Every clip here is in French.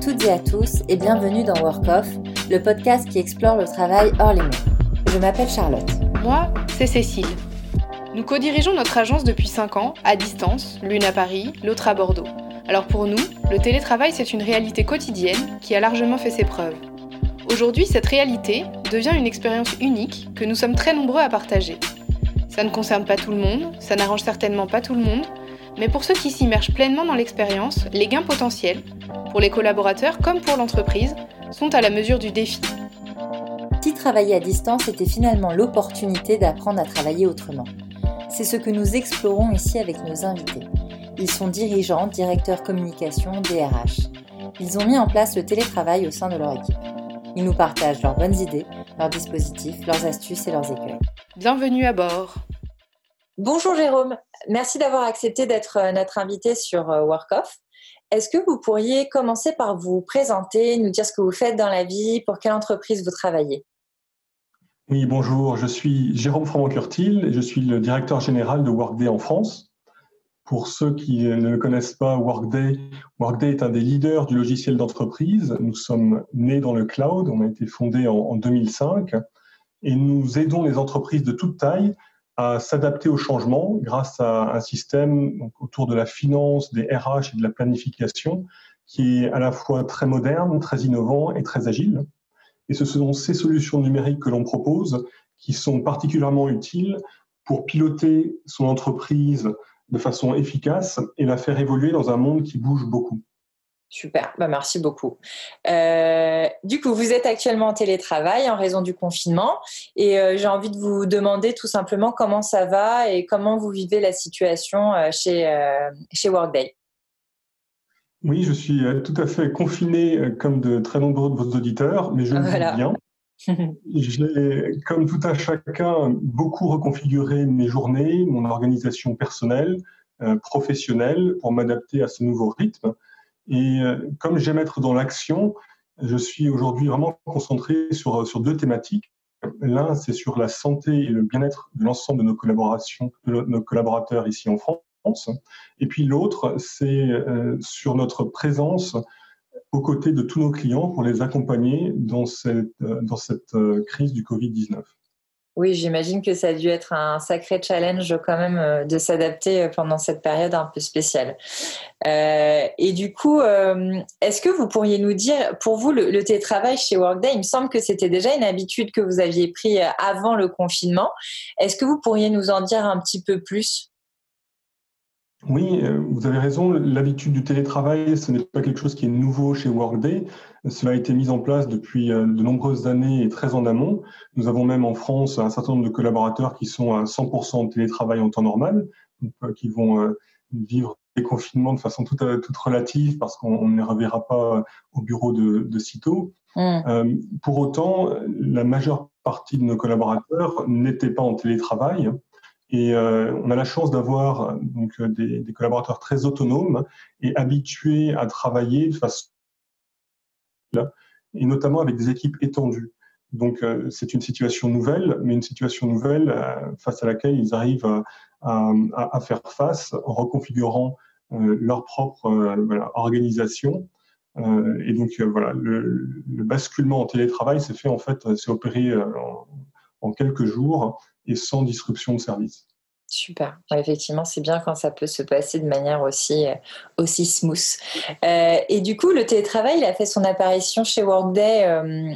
toutes et à tous et bienvenue dans Work Off, le podcast qui explore le travail hors les murs. Je m'appelle Charlotte. Moi, c'est Cécile. Nous co-dirigeons notre agence depuis 5 ans, à distance, l'une à Paris, l'autre à Bordeaux. Alors pour nous, le télétravail, c'est une réalité quotidienne qui a largement fait ses preuves. Aujourd'hui, cette réalité devient une expérience unique que nous sommes très nombreux à partager. Ça ne concerne pas tout le monde, ça n'arrange certainement pas tout le monde, mais pour ceux qui s'immergent pleinement dans l'expérience, les gains potentiels, pour les collaborateurs comme pour l'entreprise, sont à la mesure du défi. Si travailler à distance était finalement l'opportunité d'apprendre à travailler autrement C'est ce que nous explorons ici avec nos invités. Ils sont dirigeants, directeurs communication, DRH. Ils ont mis en place le télétravail au sein de leur équipe. Ils nous partagent leurs bonnes idées, leurs dispositifs, leurs astuces et leurs écueils. Bienvenue à bord. Bonjour Jérôme, merci d'avoir accepté d'être euh, notre invité sur euh, WorkOff. Est-ce que vous pourriez commencer par vous présenter, nous dire ce que vous faites dans la vie, pour quelle entreprise vous travaillez? Oui, bonjour, je suis Jérôme Froment-Curtil je suis le directeur général de Workday en France. Pour ceux qui ne connaissent pas Workday, Workday est un des leaders du logiciel d'entreprise. Nous sommes nés dans le cloud, on a été fondé en, 2005 et nous aidons les entreprises de toute taille à s'adapter au changement grâce à un système autour de la finance, des RH et de la planification qui est à la fois très moderne, très innovant et très agile. Et ce sont ces solutions numériques que l'on propose qui sont particulièrement utiles pour piloter son entreprise de façon efficace et la faire évoluer dans un monde qui bouge beaucoup. Super, bah merci beaucoup. Euh, du coup, vous êtes actuellement en télétravail en raison du confinement et euh, j'ai envie de vous demander tout simplement comment ça va et comment vous vivez la situation euh, chez, chez Workday. Oui, je suis tout à fait confiné comme de très nombreux de vos auditeurs, mais je voilà. bien. J'ai, comme tout un chacun, beaucoup reconfiguré mes journées, mon organisation personnelle, professionnelle, pour m'adapter à ce nouveau rythme. Et euh, comme j'aime être dans l'action, je suis aujourd'hui vraiment concentré sur, sur deux thématiques. L'un, c'est sur la santé et le bien-être de l'ensemble de nos collaborations, de nos collaborateurs ici en France. Et puis l'autre, c'est euh, sur notre présence aux côtés de tous nos clients pour les accompagner dans cette, euh, dans cette euh, crise du Covid-19. Oui, j'imagine que ça a dû être un sacré challenge quand même euh, de s'adapter pendant cette période un peu spéciale. et du coup, est-ce que vous pourriez nous dire, pour vous, le, le, télétravail chez Workday, il me semble que c'était déjà une habitude que vous aviez pris avant le confinement. Est-ce que vous pourriez nous en dire un petit peu plus? Oui, euh, vous avez raison. L'habitude du télétravail, ce n'est pas quelque chose qui est nouveau chez Workday. Cela a été mis en place depuis euh, de nombreuses années et très en amont. Nous avons même en France un certain nombre de collaborateurs qui sont à 100% de télétravail en temps normal, euh, qui vont vivre des confinements de façon toute, relative parce qu'on ne les reverra pas au bureau de, de sitôt. Mmh. pour autant, la majeure partie de nos collaborateurs n'étaient pas en télétravail. Et euh, on a la chance d'avoir donc euh, des, des, collaborateurs très autonomes et habitués à travailler de façon et notamment avec des équipes étendues. Donc euh, c'est une situation nouvelle, mais une situation nouvelle face à laquelle ils arrivent à, faire face en reconfigurant leur propre organisation. et donc voilà, le, le, basculement en télétravail s'est fait en fait, s'est opéré en, en quelques jours et sans disruption de service. Super. effectivement, c'est bien quand ça peut se passer de manière aussi, euh, aussi smooth. Euh, et du coup, le télétravail, il a fait son apparition chez Workday euh,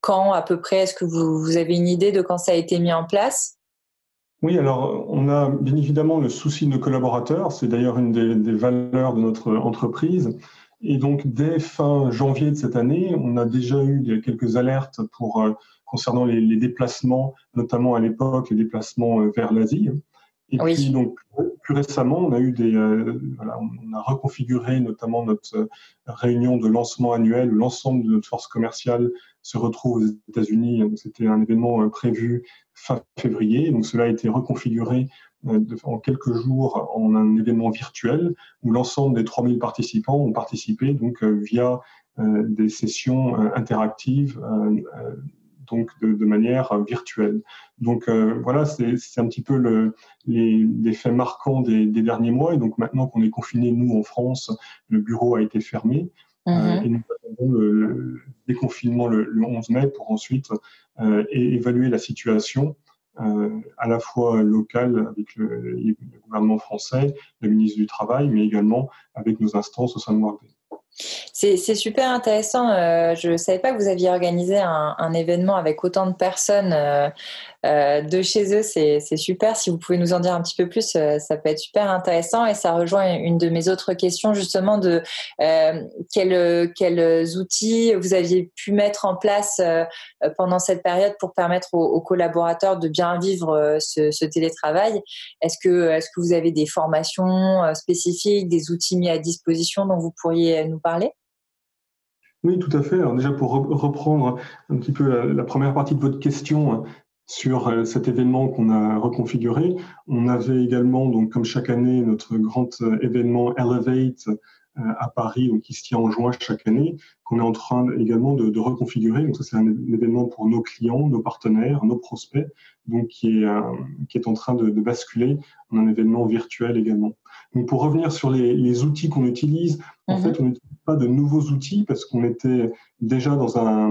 quand à peu près? Est-ce que vous, avez une idée de quand ça a été mis en place? Oui, alors on a bien évidemment le souci de nos collaborateurs. C'est d'ailleurs une des, valeurs de notre entreprise. Et donc, dès fin janvier de cette année, on a déjà eu quelques alertes pour concernant les, déplacements, notamment à l'époque les déplacements vers l'Asie. Et puis donc plus récemment, on a eu des, euh, voilà, on a reconfiguré notamment notre euh, réunion de lancement annuel où l'ensemble de notre force commerciale se retrouve aux États-Unis. C'était un événement prévu fin février, donc cela a été reconfiguré en quelques jours en un événement virtuel où l'ensemble des 3000 participants ont participé donc via des sessions interactives donc de, manière euh, virtuelle. Donc euh, voilà, c'est un petit peu le, les, les, faits marquants des, des, derniers mois. Et donc maintenant qu'on est confiné, nous en France, le bureau a été fermé. Mhm. et nous attendons le, déconfinement le, 11 mai pour ensuite évaluer la situation à la fois locale avec le, gouvernement français, le ministre du Travail, mais également avec nos instances au sein de Workday. C'est super intéressant. Euh, je ne savais pas que vous aviez organisé un, événement avec autant de personnes euh, de chez eux. C'est super. Si vous pouvez nous en dire un petit peu plus, ça peut être super intéressant. Et ça rejoint une de mes autres questions, justement, de quels, quels, outils vous aviez pu mettre en place pendant cette période pour permettre aux, collaborateurs de bien vivre ce, télétravail? Est-ce que, est que vous avez des formations spécifiques, des outils mis à disposition dont vous pourriez nous parler? Oui, tout à fait. Alors déjà, pour reprendre un petit peu la, première partie de votre question hein, sur euh, cet événement qu'on a reconfiguré, on avait également, donc comme chaque année, notre grand euh, événement Elevate euh, à Paris, donc qui se tient en juin chaque année, qu'on est en train également de, reconfigurer. Donc ça, c'est un, événement pour nos clients, nos partenaires, nos prospects, donc qui est, qui est en train de, basculer en un événement virtuel également. Donc pour revenir sur les, outils qu'on utilise, en mhm. fait, on n'utilise pas de nouveaux outils parce qu'on était déjà dans un,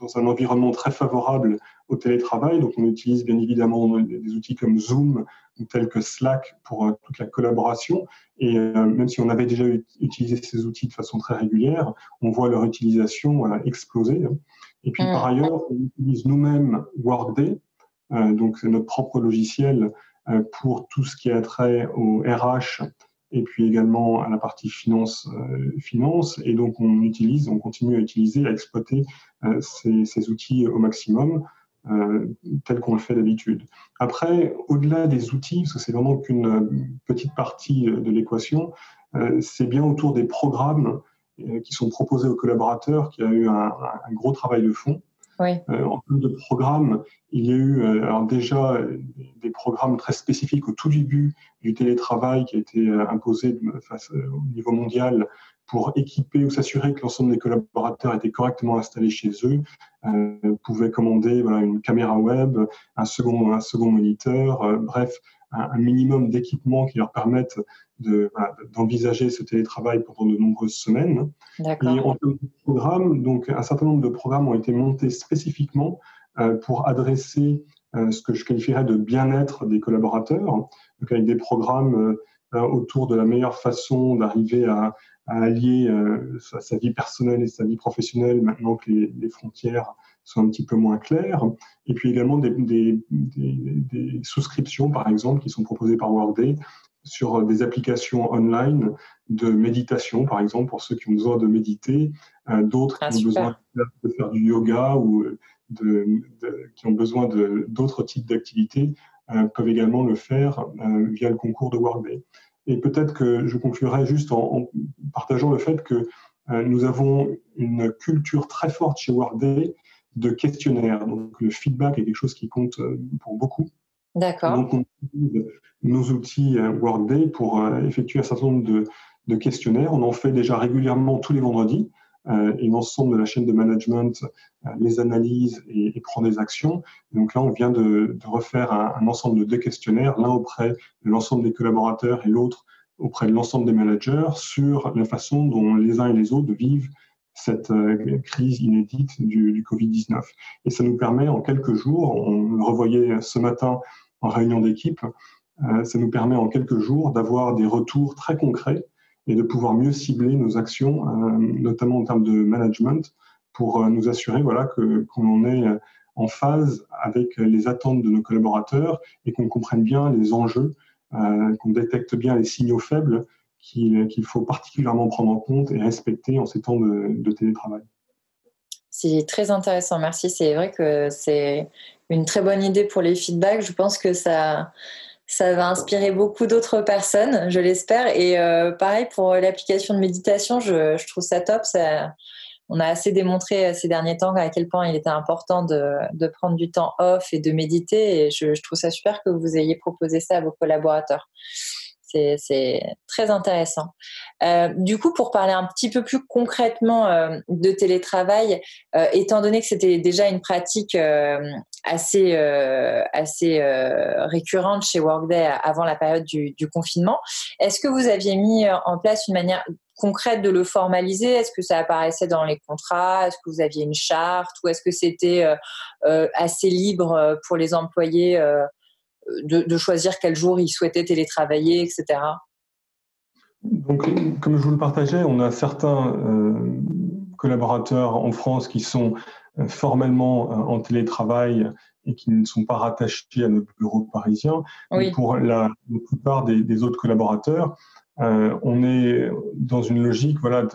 dans un environnement très favorable au télétravail. Donc on utilise bien évidemment des outils comme Zoom ou tels que Slack pour euh, toute la collaboration. Et euh, même si on avait déjà utilisé ces outils de façon très régulière, on voit leur utilisation exploser. Et puis par mhm. ailleurs, on utilise nous-mêmes Workday, euh, donc c'est notre propre logiciel euh, pour tout ce qui a trait au RH et puis également à la partie finance, euh, finance. Et donc, on utilise, on continue à utiliser, à exploiter euh, ces, outils au maximum, euh, tel qu'on le fait d'habitude. Après, au-delà des outils, parce que c'est vraiment qu'une petite partie de l'équation, c'est bien autour des programmes qui sont proposés aux collaborateurs qui a eu un gros travail de fond. Euh, en termes de programmes, il y a eu euh, alors déjà des programmes très spécifiques au tout début du télétravail qui a été euh, imposé au niveau mondial pour équiper ou s'assurer que l'ensemble des collaborateurs étaient correctement installés chez eux, euh, pouvaient commander une caméra web, un second, un second moniteur, bref, un, minimum d'équipements qui leur permettent d'envisager de, ce télétravail pendant de nombreuses semaines. Et en termes de programmes, donc un certain nombre de programmes ont été montés spécifiquement euh, pour adresser euh, ce que je qualifierais de bien-être des collaborateurs, donc avec des programmes euh, autour de la meilleure façon d'arriver à, à, allier sa, vie personnelle et sa vie professionnelle maintenant que les, les, frontières sont un petit peu moins claires. Et puis également des, des, des, des souscriptions, par exemple, qui sont proposées par Workday sur des applications online de méditation, par exemple, pour ceux qui ont besoin de méditer, euh, d'autres qui ah, ont besoin de faire du yoga ou de, qui ont besoin d'autres types d'activités euh, peuvent également le faire euh, via le concours de Workday. Et peut-être que je conclurai juste en, en partageant le fait que nous avons une culture très forte chez Workday de questionnaires. Donc le feedback est quelque chose qui compte pour beaucoup. D'accord. Donc, on utilise nos outils euh, Workday pour euh, effectuer un certain nombre de, de, questionnaires. On en fait déjà régulièrement tous les vendredis. Euh, et l'ensemble de la chaîne de management euh, les analyse et, et, prend des actions. donc là, on vient de, de refaire un, un, ensemble de deux questionnaires, l'un auprès de l'ensemble des collaborateurs et l'autre auprès de l'ensemble des managers sur la façon dont les uns et les autres vivent cette euh, crise inédite du, du Covid-19. Et ça nous permet en quelques jours, on revoyait ce matin en réunion d'équipe, euh, ça nous permet en quelques jours d'avoir des retours très concrets et de pouvoir mieux cibler nos actions, euh, notamment en termes de management, pour nous assurer voilà, que, qu'on est en phase avec les attentes de nos collaborateurs et qu'on comprenne bien les enjeux, qu'on détecte bien les signaux faibles qu'il faut particulièrement prendre en compte et respecter en ces temps de, télétravail. C'est très intéressant, merci. C'est vrai que c'est une très bonne idée pour les feedbacks. Je pense que ça, ça va inspirer beaucoup d'autres personnes, je l'espère. Et euh, pareil pour l'application de méditation, je, trouve ça top. On a assez démontré ces derniers temps à quel point il était important de, prendre du temps off et de méditer. Et je, trouve ça super que vous ayez proposé ça à vos collaborateurs. C'est très intéressant. Euh, du coup, pour parler un petit peu plus concrètement euh, de télétravail, euh, étant donné que c'était déjà une pratique assez, assez récurrente chez Workday avant la période du, du confinement, est-ce que vous aviez mis en place une manière concrète de le formaliser? Est-ce que ça apparaissait dans les contrats? Est-ce que vous aviez une charte? Ou est-ce que c'était assez libre pour les employés de, choisir quel jour ils souhaitaient télétravailler, etc. Donc, comme je vous le partageais, on a certains collaborateurs en France qui sont formellement en télétravail et qui ne sont pas rattachés à nos bureaux parisiens. Pour la, plupart des, autres collaborateurs, euh, on est dans une logique voilà,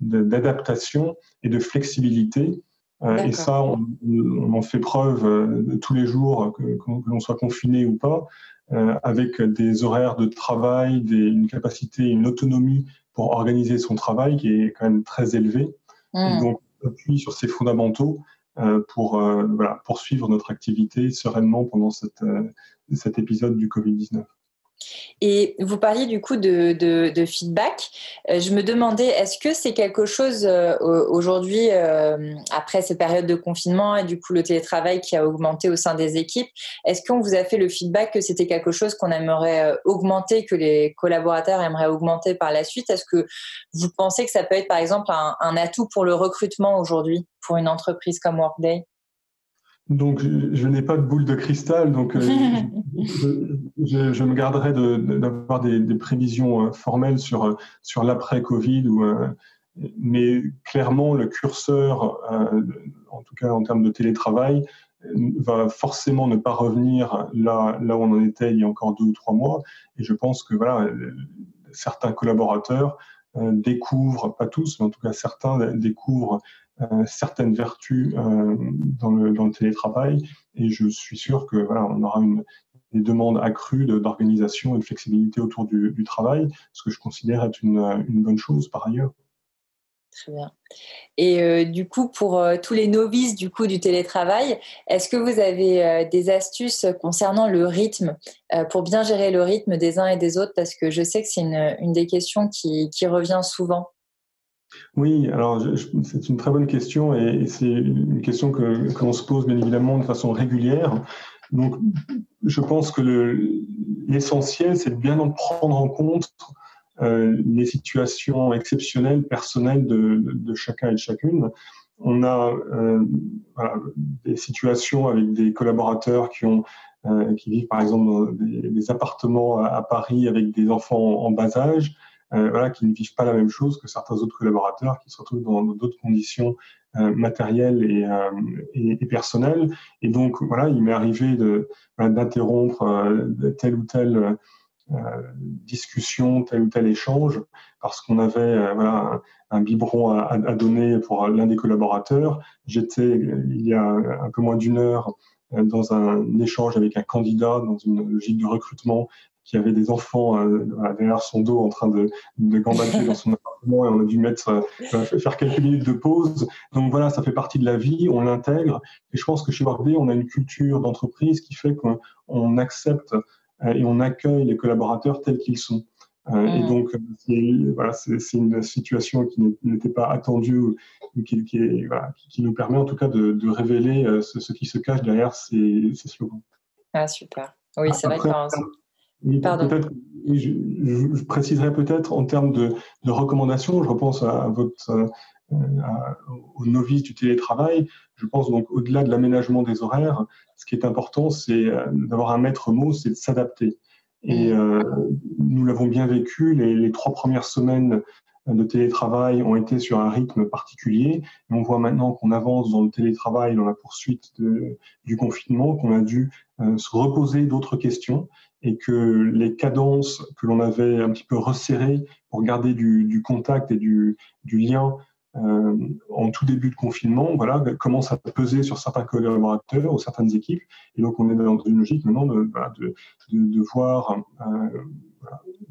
d'adaptation et de flexibilité. Euh, et ça, on, en fait preuve euh, tous les jours, que, l'on soit confiné ou pas, avec des horaires de travail, des, une capacité, une autonomie pour organiser son travail qui est quand même très élevée. Mmh. donc, on appuie sur ces fondamentaux euh, pour euh, voilà, poursuivre notre activité sereinement pendant cette, euh, cet épisode du Covid-19. Et vous parliez du coup de, feedback. Euh, je me demandais, est-ce que c'est quelque chose euh, aujourd'hui, euh, après cette période de confinement et du coup le télétravail qui a augmenté au sein des équipes, est-ce qu'on vous a fait le feedback que c'était quelque chose qu'on aimerait augmenter, que les collaborateurs aimeraient augmenter par la suite? Est-ce que vous pensez que ça peut être par exemple un atout pour le recrutement aujourd'hui pour une entreprise comme Workday? Donc, je, n'ai pas de boule de cristal, donc euh, je, me garderai d'avoir des, prévisions euh, formelles sur, euh, l'après-Covid. mais clairement, le curseur, en tout cas en termes de télétravail, va forcément ne pas revenir là, là où on en était il y a encore deux ou trois mois. Et je pense que voilà, certains collaborateurs découvrent, pas tous, mais en tout cas certains découvrent euh, certaines vertus euh, dans le, télétravail et je suis sûr que voilà, on aura une, des demandes accrues d'organisation et de flexibilité autour du, travail, ce que je considère être une bonne chose par ailleurs. Très bien. Et euh, du coup, pour tous les novices du coup du télétravail, est-ce que vous avez des astuces concernant le rythme pour bien gérer le rythme des uns et des autres? Parce que je sais que c'est une, des questions qui, revient souvent. Oui, alors c'est une très bonne question et c'est une question que, se pose bien évidemment de façon régulière. Donc, je pense que l'essentiel, c'est de bien en prendre en compte euh, les situations exceptionnelles, personnelles de, chacun et de chacune. On a euh, des situations avec des collaborateurs qui euh, vivent par exemple dans des, appartements à, Paris avec des enfants en, bas âge euh, voilà, qui ne vivent pas la même chose que certains autres collaborateurs qui se retrouvent dans d'autres conditions euh, matérielles et, euh, personnelles. Et donc, voilà, il m'est arrivé d'interrompre telle ou telle discussion, tel ou tel échange, parce qu'on avait voilà, un, biberon à, à, donner pour l'un des collaborateurs. J'étais, il y a un peu moins d'une heure, dans un échange avec un candidat dans une logique de recrutement qui avait des enfants euh, derrière son dos en train de, de gambader dans son appartement et on a dû mettre, euh, faire quelques minutes de pause. Donc voilà, ça fait partie de la vie, on l'intègre. Et je pense que chez Workday, on a une culture d'entreprise qui fait qu'on accepte euh, et on accueille les collaborateurs tels qu'ils sont. Euh, Et mm. donc, voilà, c'est une situation qui n'était pas attendue, qui, qui, voilà, qui, nous permet en tout cas de, de révéler euh, ce, ce, qui se cache derrière ces, ces slogans. Ah, super. Oui, c'est vrai que peut-être, je, je, préciserai peut-être en termes de, de, recommandations, je repense à, votre, euh, à, aux novices du télétravail. Je pense donc au-delà de l'aménagement des horaires, ce qui est important, c'est euh, d'avoir un maître mot, c'est de s'adapter. Et mm. euh, nous l'avons bien vécu, les, les, trois premières semaines de télétravail ont été sur un rythme particulier. Et on voit maintenant qu'on avance dans le télétravail, dans la poursuite de, du confinement, qu'on a dû euh, se reposer d'autres questions et que les cadences que l'on avait un petit peu resserrées pour garder du, du contact et du, du lien euh, en tout début de confinement, voilà, commencent à peser sur certains collaborateurs ou certaines équipes. Et donc, on est dans une logique maintenant de, de, de, de voir euh,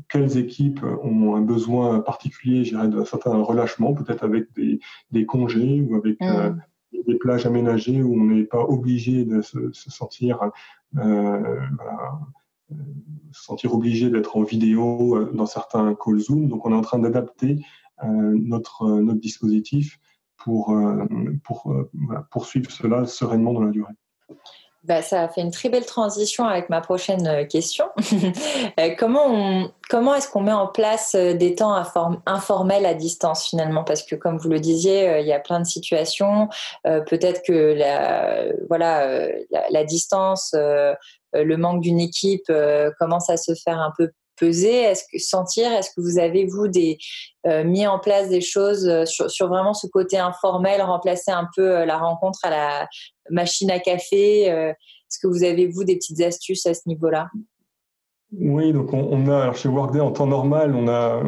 quelles équipes ont un besoin particulier, je dirais, d'un certain relâchement, peut-être avec des, des, congés ou avec euh, mm. euh, des plages aménagées où on n'est pas obligé de se, se sentir voilà, se sentir obligé d'être en vidéo dans certains calls Zoom. Donc, on est en train d'adapter notre, euh, notre dispositif pour, pour voilà, poursuivre cela sereinement dans la durée. Bah, ça a fait une très belle transition avec ma prochaine euh, question. Euh, comment comment est-ce qu'on met en place euh, des temps informels à distance finalement? Parce que comme vous le disiez, il y a plein de situations. Peut-être que la, voilà, la, distance, le manque d'une équipe commence à se faire un peu peser Est-ce que sentir Est-ce que vous avez vous des mis en place des choses sur, sur, vraiment ce côté informel, remplacer un peu la rencontre à la machine à café. Euh, est-ce que vous avez, vous, des petites astuces à ce niveau-là? Oui, donc on, a, alors chez Workday, en temps normal, on a,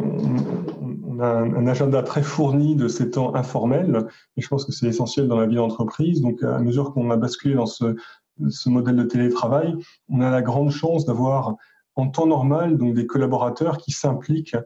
un, agenda très fourni de ces temps informels, et je pense que c'est essentiel dans la vie d'entreprise. Donc, à mesure qu'on a basculé dans ce modèle de télétravail, on a la grande chance d'avoir en temps normal donc des collaborateurs qui s'impliquent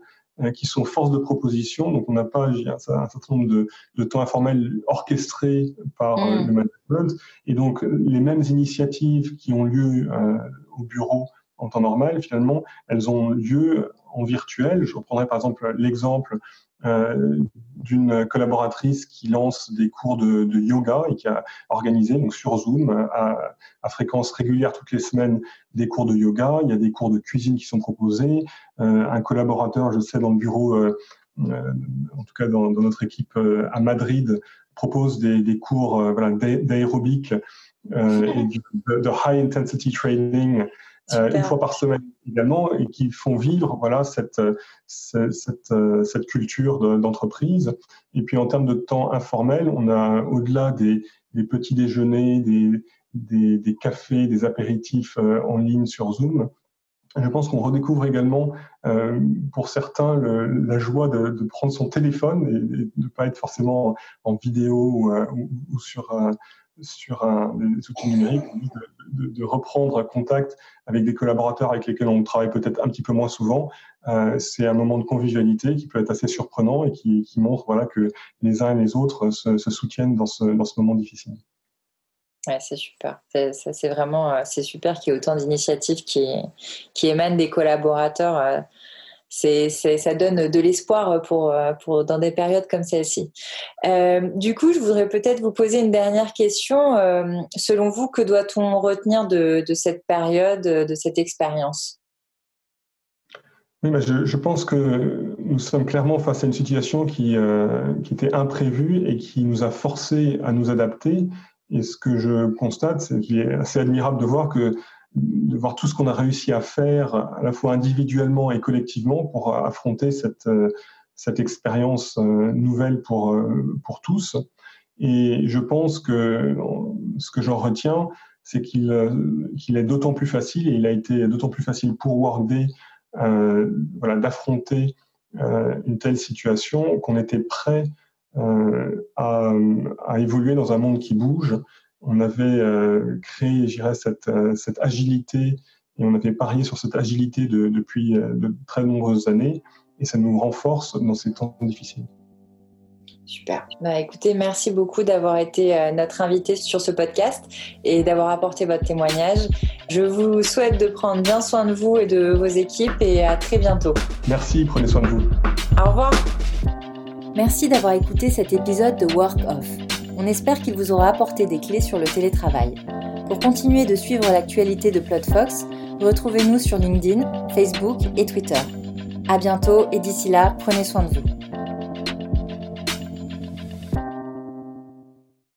euh, qui sont force de proposition. Donc, on n'a pas un, certain nombre de, de, temps informels orchestrés par euh, mm. le management. Et donc, les mêmes initiatives qui ont lieu euh, au bureau en temps normal, finalement, elles ont lieu en virtuel. Je reprendrai par exemple l'exemple euh, d'une collaboratrice qui lance des cours de, yoga et qui a organisé donc sur Zoom à, fréquence régulière toutes les semaines des cours de yoga. Il y a des cours de cuisine qui sont proposés. Euh, un collaborateur, je sais, dans le bureau, euh, en tout cas dans, notre équipe à Madrid, propose des, cours voilà, d'aérobic et de, high intensity training euh, une fois par semaine également, et qui font vivre voilà cette cette, euh, cette culture d'entreprise. et puis en termes de temps informel, on a au-delà des, des, petits déjeuners, des, des, des, cafés, des apéritifs euh, en ligne sur Zoom. Je pense qu'on redécouvre également, euh, pour certains, le, la joie de, de, prendre son téléphone et, de ne pas être forcément en vidéo ou, ou, ou sur sur un, des outils numériques, de, reprendre contact avec des collaborateurs avec lesquels on travaille peut-être un petit peu moins souvent. Euh, c'est un moment de convivialité qui peut être assez surprenant et qui, qui montre voilà, que les uns et les autres se, soutiennent dans ce, dans ce moment difficile. Ouais, c'est super. C'est vraiment euh, super qu'il y ait autant d'initiatives qui, qui émanent des collaborateurs. C'est, ça donne de l'espoir pour, dans des périodes comme celle-ci. Euh, du coup, je voudrais peut-être vous poser une dernière question. Euh, selon vous, que doit-on retenir de, cette période, de cette expérience? Oui, je, pense que nous sommes clairement face à une situation qui, euh, qui était imprévue et qui nous a forcé à nous adapter. Et ce que je constate, c'est qu'il est assez admirable de voir que de voir tout ce qu'on a réussi à faire, à la fois individuellement et collectivement, pour affronter cette, euh, cette expérience euh, nouvelle pour, euh, pour tous. Et je pense que ce que j'en retiens, c'est qu'il qu'il est d'autant plus facile, et il a été d'autant plus facile pour Workday euh, voilà, d'affronter une telle situation qu'on était prêt à, à, évoluer dans un monde qui bouge, on avait euh, créé, je dirais, cette, euh, cette, agilité et on avait parié sur cette agilité de, depuis euh, de très nombreuses années et ça nous renforce dans ces temps difficiles. Super. Bah, écoutez, merci beaucoup d'avoir été notre invité sur ce podcast et d'avoir apporté votre témoignage. Je vous souhaite de prendre bien soin de vous et de vos équipes et à très bientôt. Merci, prenez soin de vous. Au revoir. Merci d'avoir écouté cet épisode de Work Off. On espère qu'il vous aura apporté des clés sur le télétravail. Pour continuer de suivre l'actualité de PlotFox, retrouvez-nous sur LinkedIn, Facebook et Twitter. À bientôt et d'ici là, prenez soin de vous.